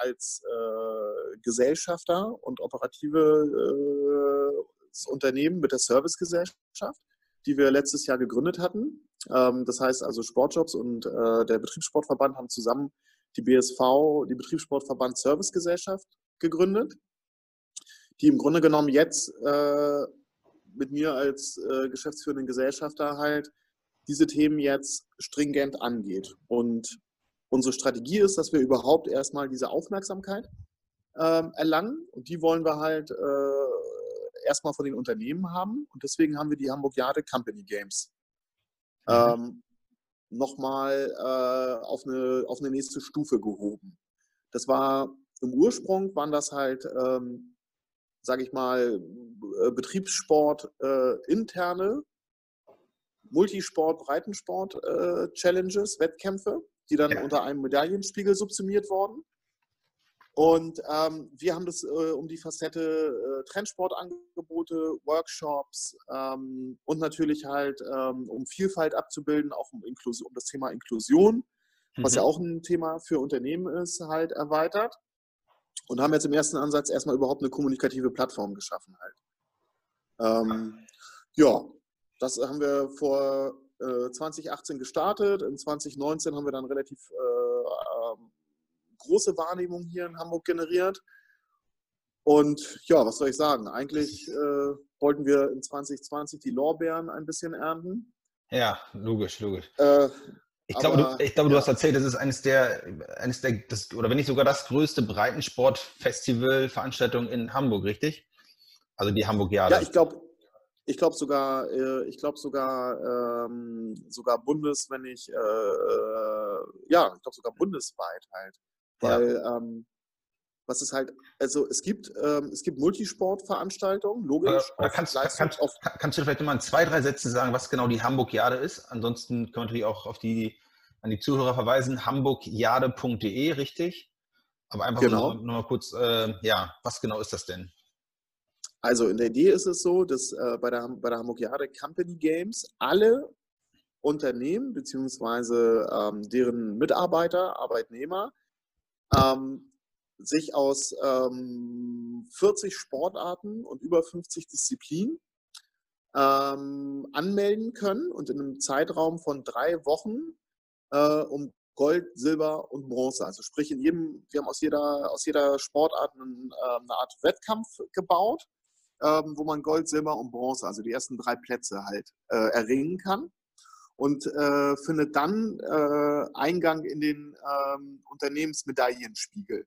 als äh, Gesellschafter und operative äh, Unternehmen mit der Servicegesellschaft, die wir letztes Jahr gegründet hatten. Ähm, das heißt also Sportjobs und äh, der Betriebssportverband haben zusammen die BSV, die Betriebssportverband Servicegesellschaft, gegründet, die im Grunde genommen jetzt äh, mit mir als äh, geschäftsführenden Gesellschafter halt diese Themen jetzt stringent angeht. Und unsere Strategie ist, dass wir überhaupt erstmal diese Aufmerksamkeit äh, erlangen und die wollen wir halt äh, erstmal von den Unternehmen haben und deswegen haben wir die Hamburg Jade Company Games. Mhm. Ähm, nochmal äh, auf, eine, auf eine nächste Stufe gehoben. Das war im Ursprung, waren das halt, ähm, sage ich mal, äh, Betriebssport äh, interne, Multisport, Breitensport äh, Challenges, Wettkämpfe, die dann ja. unter einem Medaillenspiegel subsumiert wurden. Und ähm, wir haben das äh, um die Facette äh, Trendsportangebote, Workshops ähm, und natürlich halt, ähm, um Vielfalt abzubilden, auch um, Inklusion, um das Thema Inklusion, mhm. was ja mhm. auch ein Thema für Unternehmen ist, halt erweitert. Und haben jetzt im ersten Ansatz erstmal überhaupt eine kommunikative Plattform geschaffen halt. Ähm, ja, das haben wir vor äh, 2018 gestartet. In 2019 haben wir dann relativ äh, ähm, große Wahrnehmung hier in Hamburg generiert. Und ja, was soll ich sagen? Eigentlich äh, wollten wir in 2020 die Lorbeeren ein bisschen ernten. Ja, logisch, logisch. Äh, ich glaube, du, ich glaube, ja. du hast erzählt, das ist eines der, eines der das, oder wenn nicht sogar das größte Breitensport-Festival-Veranstaltung in Hamburg, richtig? Also die Hamburg Jahre. Ja, ich glaube, ich glaube sogar, äh, ich glaube sogar, ähm, sogar bundes, wenn ich, äh, äh ja, ich glaube sogar bundesweit halt. Weil, ja. ähm, was es halt, also es gibt, ähm, es gibt Multisportveranstaltungen, logisch. Äh, kannst, kannst, kannst, du vielleicht mal in zwei, drei Sätzen sagen, was genau die Hamburg-Jade ist? Ansonsten können wir natürlich auch auf die, an die Zuhörer verweisen, hamburgjade.de, richtig? Aber einfach genau. mal kurz, äh, ja, was genau ist das denn? Also in der Idee ist es so, dass äh, bei der, bei der Hamburgiade Company Games alle Unternehmen bzw. Ähm, deren Mitarbeiter, Arbeitnehmer ähm, sich aus ähm, 40 Sportarten und über 50 Disziplinen ähm, anmelden können und in einem Zeitraum von drei Wochen äh, um Gold, Silber und Bronze. Also sprich, in jedem, wir haben aus jeder, aus jeder Sportart einen, äh, eine Art Wettkampf gebaut ähm, wo man Gold, Silber und Bronze, also die ersten drei Plätze halt äh, erringen kann und äh, findet dann äh, Eingang in den ähm, Unternehmensmedaillenspiegel.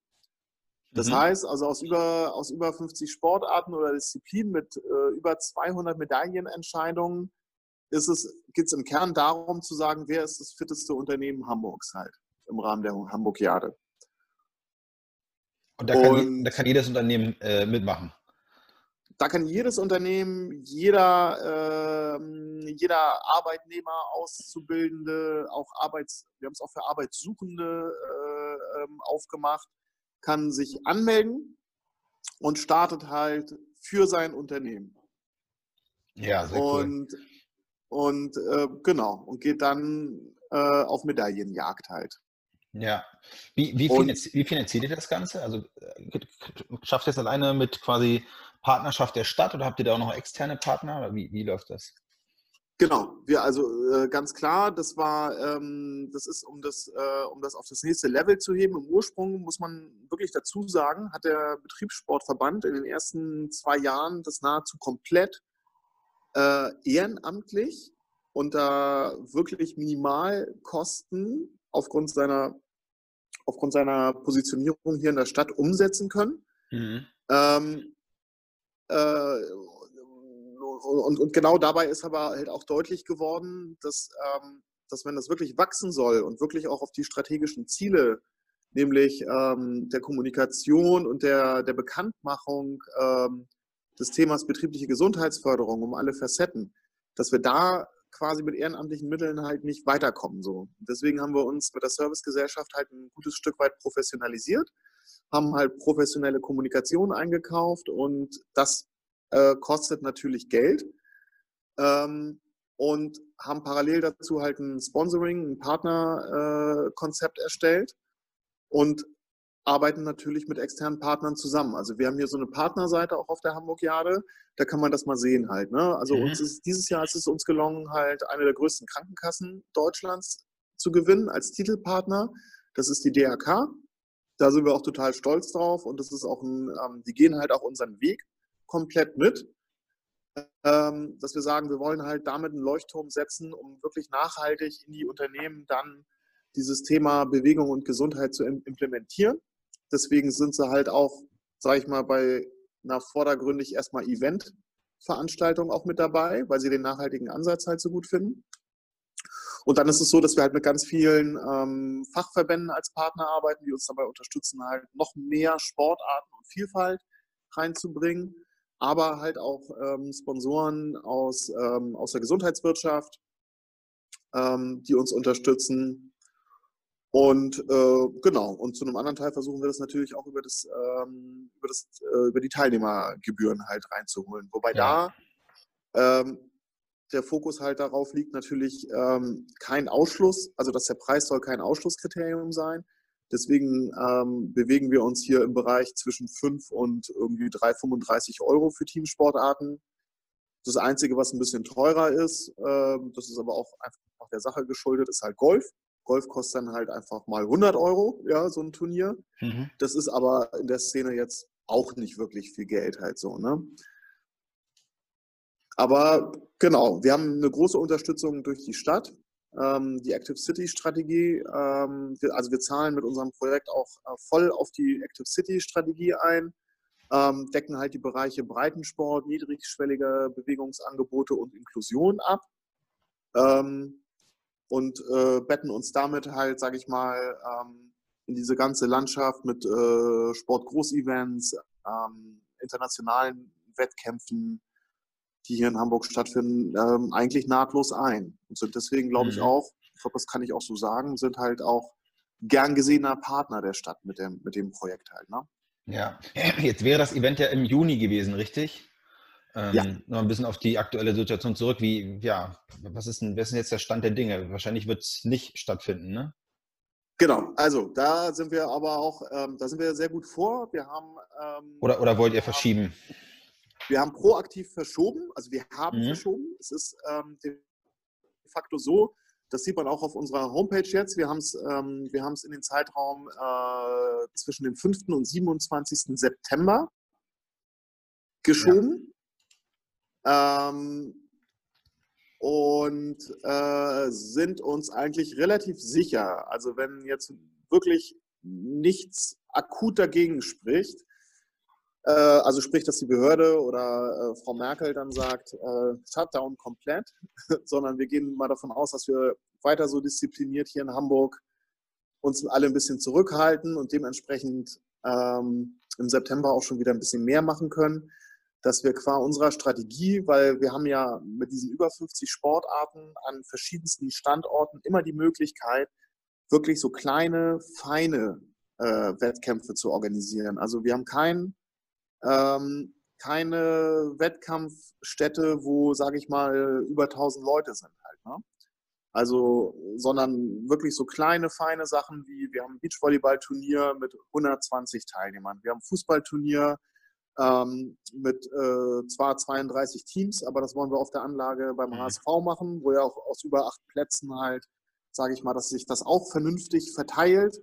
Das mhm. heißt, also aus über, aus über 50 Sportarten oder Disziplinen mit äh, über 200 Medaillenentscheidungen es, geht es im Kern darum zu sagen, wer ist das fitteste Unternehmen Hamburgs halt im Rahmen der Hamburgiade. Und da kann, Und, da kann jedes Unternehmen äh, mitmachen da kann jedes Unternehmen, jeder, äh, jeder Arbeitnehmer, Auszubildende, auch Arbeits, wir haben es auch für Arbeitssuchende äh, ähm, aufgemacht, kann sich anmelden und startet halt für sein Unternehmen. Ja, sehr und, cool. Und äh, genau, und geht dann äh, auf Medaillenjagd halt. Ja. Wie, wie, finanziert, wie finanziert ihr das Ganze? Also äh, schafft ihr es alleine mit quasi Partnerschaft der Stadt oder habt ihr da auch noch externe Partner? Oder wie, wie läuft das? Genau, wir also äh, ganz klar, das war, ähm, das ist, um das, äh, um das auf das nächste Level zu heben. Im Ursprung muss man wirklich dazu sagen, hat der Betriebssportverband in den ersten zwei Jahren das nahezu komplett äh, ehrenamtlich unter wirklich Minimalkosten aufgrund seiner, aufgrund seiner Positionierung hier in der Stadt umsetzen können. Mhm. Ähm, äh, und, und, genau dabei ist aber halt auch deutlich geworden, dass, ähm, dass wenn das wirklich wachsen soll und wirklich auch auf die strategischen Ziele, nämlich ähm, der Kommunikation und der, der Bekanntmachung ähm, des Themas betriebliche Gesundheitsförderung um alle Facetten, dass wir da quasi mit ehrenamtlichen Mitteln halt nicht weiterkommen. So. Deswegen haben wir uns mit der Servicegesellschaft halt ein gutes Stück weit professionalisiert haben halt professionelle Kommunikation eingekauft und das äh, kostet natürlich Geld. Ähm, und haben parallel dazu halt ein Sponsoring, ein Partnerkonzept äh, erstellt und arbeiten natürlich mit externen Partnern zusammen. Also wir haben hier so eine Partnerseite auch auf der Hamburg Jade, da kann man das mal sehen halt. Ne? Also mhm. uns ist, dieses Jahr ist es uns gelungen, halt eine der größten Krankenkassen Deutschlands zu gewinnen als Titelpartner. Das ist die DRK. Da sind wir auch total stolz drauf und das ist auch ein, ähm, die gehen halt auch unseren Weg komplett mit, ähm, dass wir sagen, wir wollen halt damit einen Leuchtturm setzen, um wirklich nachhaltig in die Unternehmen dann dieses Thema Bewegung und Gesundheit zu implementieren. Deswegen sind sie halt auch, sage ich mal, bei einer vordergründig erstmal Event-Veranstaltung auch mit dabei, weil sie den nachhaltigen Ansatz halt so gut finden. Und dann ist es so, dass wir halt mit ganz vielen ähm, Fachverbänden als Partner arbeiten, die uns dabei unterstützen, halt noch mehr Sportarten und Vielfalt reinzubringen, aber halt auch ähm, Sponsoren aus, ähm, aus der Gesundheitswirtschaft, ähm, die uns unterstützen. Und äh, genau, und zu einem anderen Teil versuchen wir das natürlich auch über, das, ähm, über, das, äh, über die Teilnehmergebühren halt reinzuholen. Wobei ja. da ähm, der Fokus halt darauf liegt, natürlich ähm, kein Ausschluss, also dass der Preis soll kein Ausschlusskriterium sein. Deswegen ähm, bewegen wir uns hier im Bereich zwischen 5 und irgendwie 3,35 Euro für Teamsportarten. Das Einzige, was ein bisschen teurer ist, äh, das ist aber auch einfach der Sache geschuldet, ist halt Golf. Golf kostet dann halt einfach mal 100 Euro, ja, so ein Turnier. Mhm. Das ist aber in der Szene jetzt auch nicht wirklich viel Geld halt so, ne? Aber genau, wir haben eine große Unterstützung durch die Stadt, ähm, die Active City Strategie. Ähm, wir, also wir zahlen mit unserem Projekt auch äh, voll auf die Active City Strategie ein, ähm, decken halt die Bereiche Breitensport, niedrigschwellige Bewegungsangebote und Inklusion ab ähm, und äh, betten uns damit halt, sage ich mal, ähm, in diese ganze Landschaft mit äh, Sportgroßevents, ähm, internationalen Wettkämpfen, die hier in Hamburg stattfinden, ähm, eigentlich nahtlos ein. Und sind deswegen, glaube ich, mhm. auch, ich glaube, das kann ich auch so sagen, sind halt auch gern gesehener Partner der Stadt mit dem, mit dem Projekt halt. Ne? Ja, [CLEARS THROAT] jetzt wäre das Event ja im Juni gewesen, richtig? Ähm, ja. Noch ein bisschen auf die aktuelle Situation zurück. Wie, ja, was ist denn, was ist denn jetzt der Stand der Dinge? Wahrscheinlich wird es nicht stattfinden, ne? Genau, also da sind wir aber auch, ähm, da sind wir sehr gut vor. Wir haben. Ähm, oder, oder wollt ihr verschieben? Wir haben proaktiv verschoben, also wir haben mhm. verschoben. Es ist ähm, de facto so, das sieht man auch auf unserer Homepage jetzt. Wir haben es ähm, in den Zeitraum äh, zwischen dem 5. und 27. September geschoben. Ja. Ähm, und äh, sind uns eigentlich relativ sicher, also wenn jetzt wirklich nichts akut dagegen spricht, also sprich, dass die Behörde oder äh, Frau Merkel dann sagt, äh, Shutdown komplett, [LAUGHS] sondern wir gehen mal davon aus, dass wir weiter so diszipliniert hier in Hamburg uns alle ein bisschen zurückhalten und dementsprechend ähm, im September auch schon wieder ein bisschen mehr machen können, dass wir qua unserer Strategie, weil wir haben ja mit diesen über 50 Sportarten an verschiedensten Standorten immer die Möglichkeit, wirklich so kleine, feine äh, Wettkämpfe zu organisieren. Also wir haben keinen ähm, keine Wettkampfstätte, wo, sage ich mal, über 1000 Leute sind halt. Ne? Also, sondern wirklich so kleine, feine Sachen wie, wir haben ein Beachvolleyball-Turnier mit 120 Teilnehmern, wir haben ein Fußballturnier ähm, mit äh, zwar 32 Teams, aber das wollen wir auf der Anlage beim HSV mhm. machen, wo ja auch aus über acht Plätzen halt, sage ich mal, dass sich das auch vernünftig verteilt.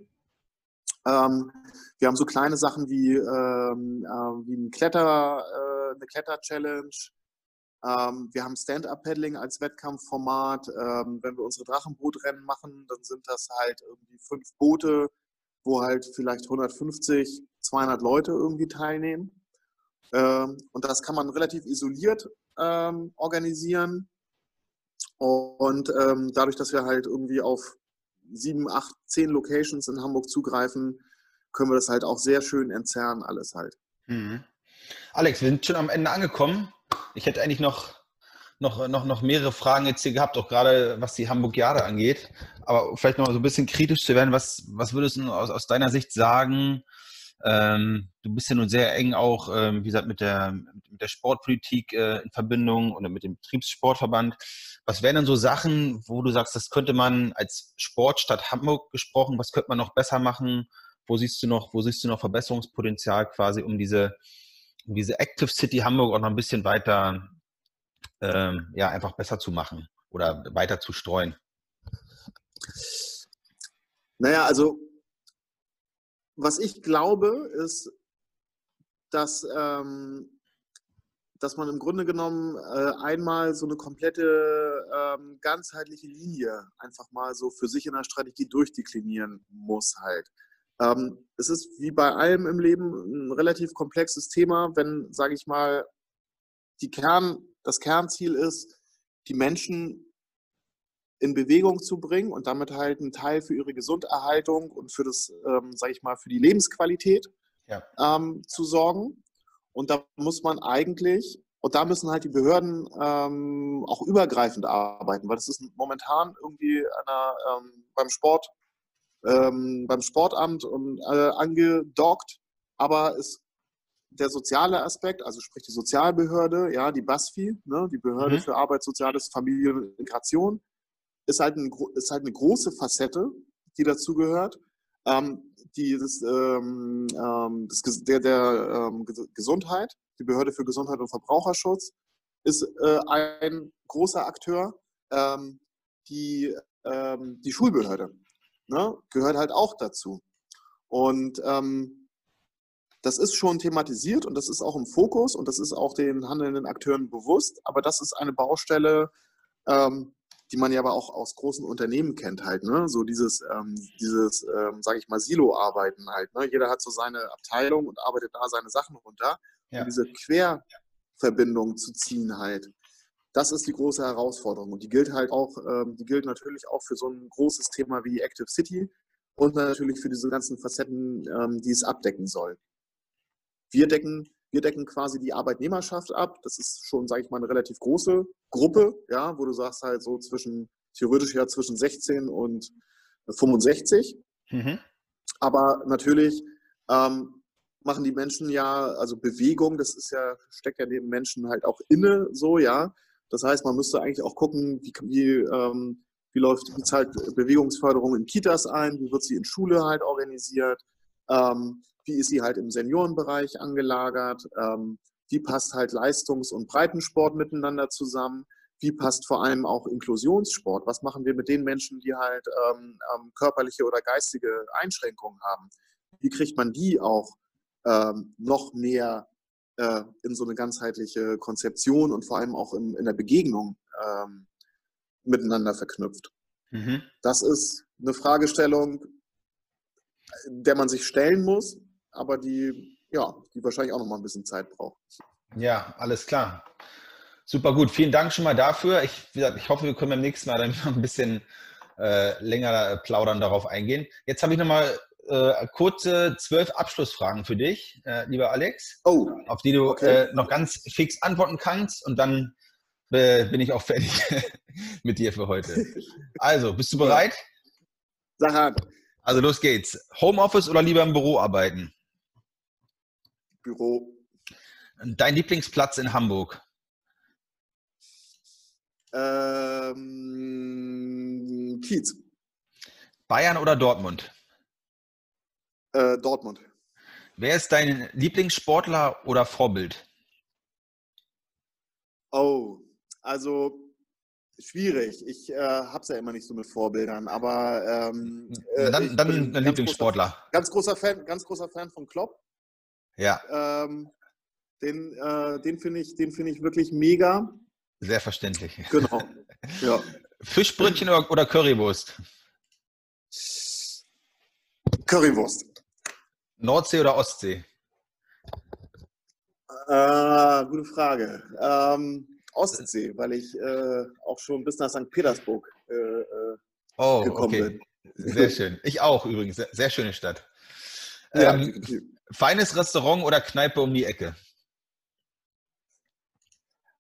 Ähm, wir haben so kleine Sachen wie, ähm, äh, wie ein Kletter, äh, eine Kletter-Challenge. Ähm, wir haben Stand-Up-Paddling als Wettkampfformat. Ähm, wenn wir unsere Drachenbootrennen machen, dann sind das halt irgendwie fünf Boote, wo halt vielleicht 150, 200 Leute irgendwie teilnehmen. Ähm, und das kann man relativ isoliert ähm, organisieren. Und dadurch, dass wir halt irgendwie auf sieben, acht, zehn Locations in Hamburg zugreifen, können wir das halt auch sehr schön entzerren, alles halt. Mhm. Alex, wir sind schon am Ende angekommen. Ich hätte eigentlich noch, noch, noch, noch mehrere Fragen jetzt hier gehabt, auch gerade was die Hamburg-Jahre angeht. Aber vielleicht noch mal so ein bisschen kritisch zu werden. Was, was würdest du aus, aus deiner Sicht sagen? Ähm, du bist ja nun sehr eng auch, ähm, wie gesagt, mit der, mit der Sportpolitik äh, in Verbindung oder mit dem Betriebssportverband. Was wären denn so Sachen, wo du sagst, das könnte man als Sportstadt Hamburg gesprochen, was könnte man noch besser machen? Wo siehst du noch, wo siehst du noch Verbesserungspotenzial quasi, um diese, um diese Active City Hamburg auch noch ein bisschen weiter, ähm, ja, einfach besser zu machen oder weiter zu streuen? Naja, also was ich glaube, ist, dass ähm, dass man im Grunde genommen äh, einmal so eine komplette ähm, ganzheitliche Linie einfach mal so für sich in der Strategie durchdeklinieren muss halt. Ähm, es ist wie bei allem im Leben ein relativ komplexes Thema, wenn, sage ich mal, die Kern, das Kernziel ist, die Menschen in Bewegung zu bringen und damit halt einen Teil für ihre Gesunderhaltung und für das, ähm, sage ich mal, für die Lebensqualität ja. ähm, zu sorgen. Und da muss man eigentlich, und da müssen halt die Behörden ähm, auch übergreifend arbeiten, weil das ist momentan irgendwie einer, ähm, beim Sport, ähm, beim Sportamt und äh, angedockt, aber ist der soziale Aspekt, also sprich die Sozialbehörde, ja, die BASFI, ne, die Behörde mhm. für Arbeit, Soziales, Familie und Integration, ist halt, ein, ist halt eine große Facette, die dazugehört. Ähm, die, das, ähm, ähm das, der, der ähm, Gesundheit, die Behörde für Gesundheit und Verbraucherschutz, ist äh, ein großer Akteur. Ähm, die, die Schulbehörde ne, gehört halt auch dazu. Und das ist schon thematisiert und das ist auch im Fokus und das ist auch den handelnden Akteuren bewusst. Aber das ist eine Baustelle, ähm, die man ja aber auch aus großen Unternehmen kennt halt, ne? So dieses, ähm, dieses, ähm, sage ich mal, Silo-Arbeiten halt. Ne? Jeder hat so seine Abteilung und arbeitet da seine Sachen runter. Ja. Und diese Querverbindung zu ziehen halt, das ist die große Herausforderung. Und die gilt halt auch, ähm, die gilt natürlich auch für so ein großes Thema wie Active City, und natürlich für diese ganzen Facetten, ähm, die es abdecken soll. Wir decken, wir decken quasi die Arbeitnehmerschaft ab. Das ist schon, sage ich mal, eine relativ große Gruppe, ja, wo du sagst halt so zwischen, theoretisch ja zwischen 16 und 65. Mhm. Aber natürlich ähm, machen die Menschen ja, also Bewegung, das ist ja, steckt ja neben Menschen halt auch inne so, ja. Das heißt, man müsste eigentlich auch gucken, wie, wie, ähm, wie läuft, wie zahlt Bewegungsförderung in Kitas ein, wie wird sie in Schule halt organisiert, ähm, wie ist sie halt im Seniorenbereich angelagert, ähm, wie passt halt Leistungs- und Breitensport miteinander zusammen, wie passt vor allem auch Inklusionssport, was machen wir mit den Menschen, die halt ähm, ähm, körperliche oder geistige Einschränkungen haben, wie kriegt man die auch ähm, noch mehr äh, in so eine ganzheitliche Konzeption und vor allem auch in, in der Begegnung ähm, miteinander verknüpft. Mhm. Das ist eine Fragestellung, der man sich stellen muss, aber die, ja, die wahrscheinlich auch noch mal ein bisschen Zeit braucht. Ja, alles klar. Super gut. Vielen Dank schon mal dafür. Ich, ich hoffe, wir können beim nächsten Mal dann [LAUGHS] noch ein bisschen äh, länger plaudern darauf eingehen. Jetzt habe ich noch mal äh, kurze zwölf Abschlussfragen für dich, äh, lieber Alex, oh, auf die du okay. äh, noch ganz fix antworten kannst und dann äh, bin ich auch [LAUGHS] fertig mit dir für heute. Also, bist du bereit? Sag an. Also los geht's. Homeoffice oder lieber im Büro arbeiten? Büro. Dein Lieblingsplatz in Hamburg? Ähm, Kiez. Bayern oder Dortmund? Äh, Dortmund. Wer ist dein Lieblingssportler oder Vorbild? Oh, also schwierig. Ich äh, habe es ja immer nicht so mit Vorbildern, aber ähm, äh, dann, dann ein Lieblingssportler. Ganz großer Fan, ganz großer Fan von Klopp. Ja. Ähm, den äh, den finde ich, den ich wirklich mega. Sehr verständlich. Genau. [LAUGHS] Ja. Fischbrötchen oder, oder Currywurst? Currywurst. Nordsee oder Ostsee? Äh, gute Frage. Ähm, Ostsee, weil ich äh, auch schon bis nach St. Petersburg äh, äh oh, gekommen okay. bin. Sehr [LAUGHS] schön. Ich auch übrigens. Sehr, sehr schöne Stadt. Ja, ähm, feines Restaurant oder Kneipe um die Ecke?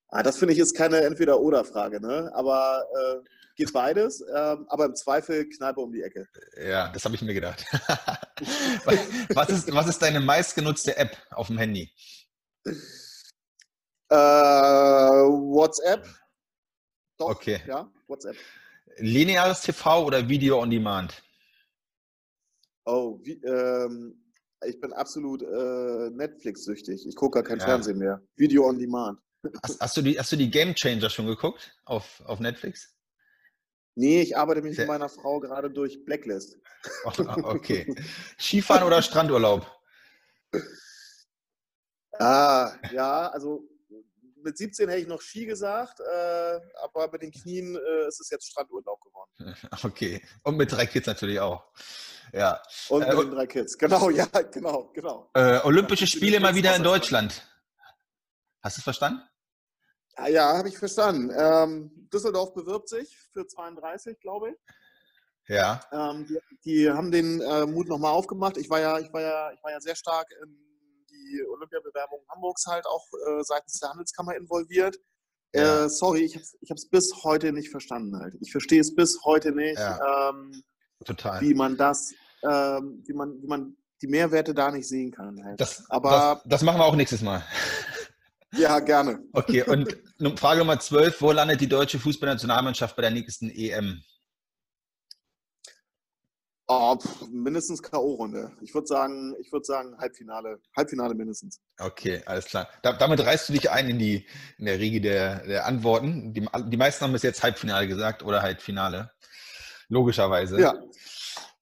Ah, das finde ich ist keine Entweder-Oder-Frage, ne? aber äh, geht beides, ähm, aber im Zweifel Kneipe um die Ecke. Ja, das habe ich mir gedacht. [LAUGHS] was, ist, was ist deine meistgenutzte App auf dem Handy? Äh, WhatsApp. Doch, okay. Ja, WhatsApp. Lineares TV oder Video on Demand? Oh, wie, ähm, ich bin absolut äh, Netflix-süchtig. Ich gucke gar kein ja. Fernsehen mehr. Video on Demand. Hast, hast, du die, hast du die Game Changer schon geguckt auf, auf Netflix? Nee, ich arbeite mich mit meiner Frau gerade durch Blacklist. Oh, okay. Skifahren oder Strandurlaub? [LAUGHS] Ah, ja, also mit 17 hätte ich noch Ski gesagt, äh, aber mit den Knien äh, ist es jetzt Strandurlaub geworden. [LAUGHS] Okay. Und mit drei Kids natürlich auch. Ja. Und mit äh, den drei Kids. Genau, ja, genau, genau. Äh, Olympische Spiele mal wieder in Deutschland. Hast du es verstanden? Ja, ja habe ich verstanden. Ähm, Düsseldorf bewirbt sich für 32, glaube ich. Ja. Ähm, die, die, haben den äh, Mut nochmal aufgemacht. Ich war ja, ich war ja, ich war ja sehr stark in die Olympiabewerbung Hamburgs halt auch äh, seitens der Handelskammer involviert. Ja. Äh, sorry, ich habe es bis heute nicht verstanden halt. Ich verstehe es bis heute nicht, ja. ähm, wie man das, ähm, wie man, wie man die Mehrwerte da nicht sehen kann. Halt. Das, Aber das, das machen wir auch nächstes Mal. Ja, gerne. Okay, und Frage Nummer 12, wo landet die deutsche Fußballnationalmannschaft bei der nächsten EM? Oh, mindestens K.O.-Runde. Ich würde sagen, ich würde sagen Halbfinale. Halbfinale mindestens. Okay, alles klar. Da, damit reißt du dich ein in die in der Riege der, der Antworten. Die, die meisten haben bis jetzt Halbfinale gesagt oder Halbfinale. Logischerweise. Ja.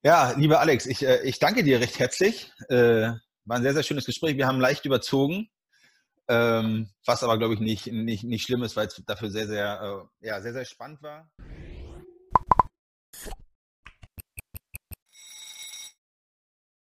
Ja, lieber Alex, ich, äh, ich danke dir recht herzlich. Äh, war ein sehr, sehr schönes Gespräch. Wir haben leicht überzogen. Ähm, was aber, glaube ich, nicht, nicht, nicht schlimm ist, weil es dafür sehr, sehr, äh, ja, sehr, sehr spannend war.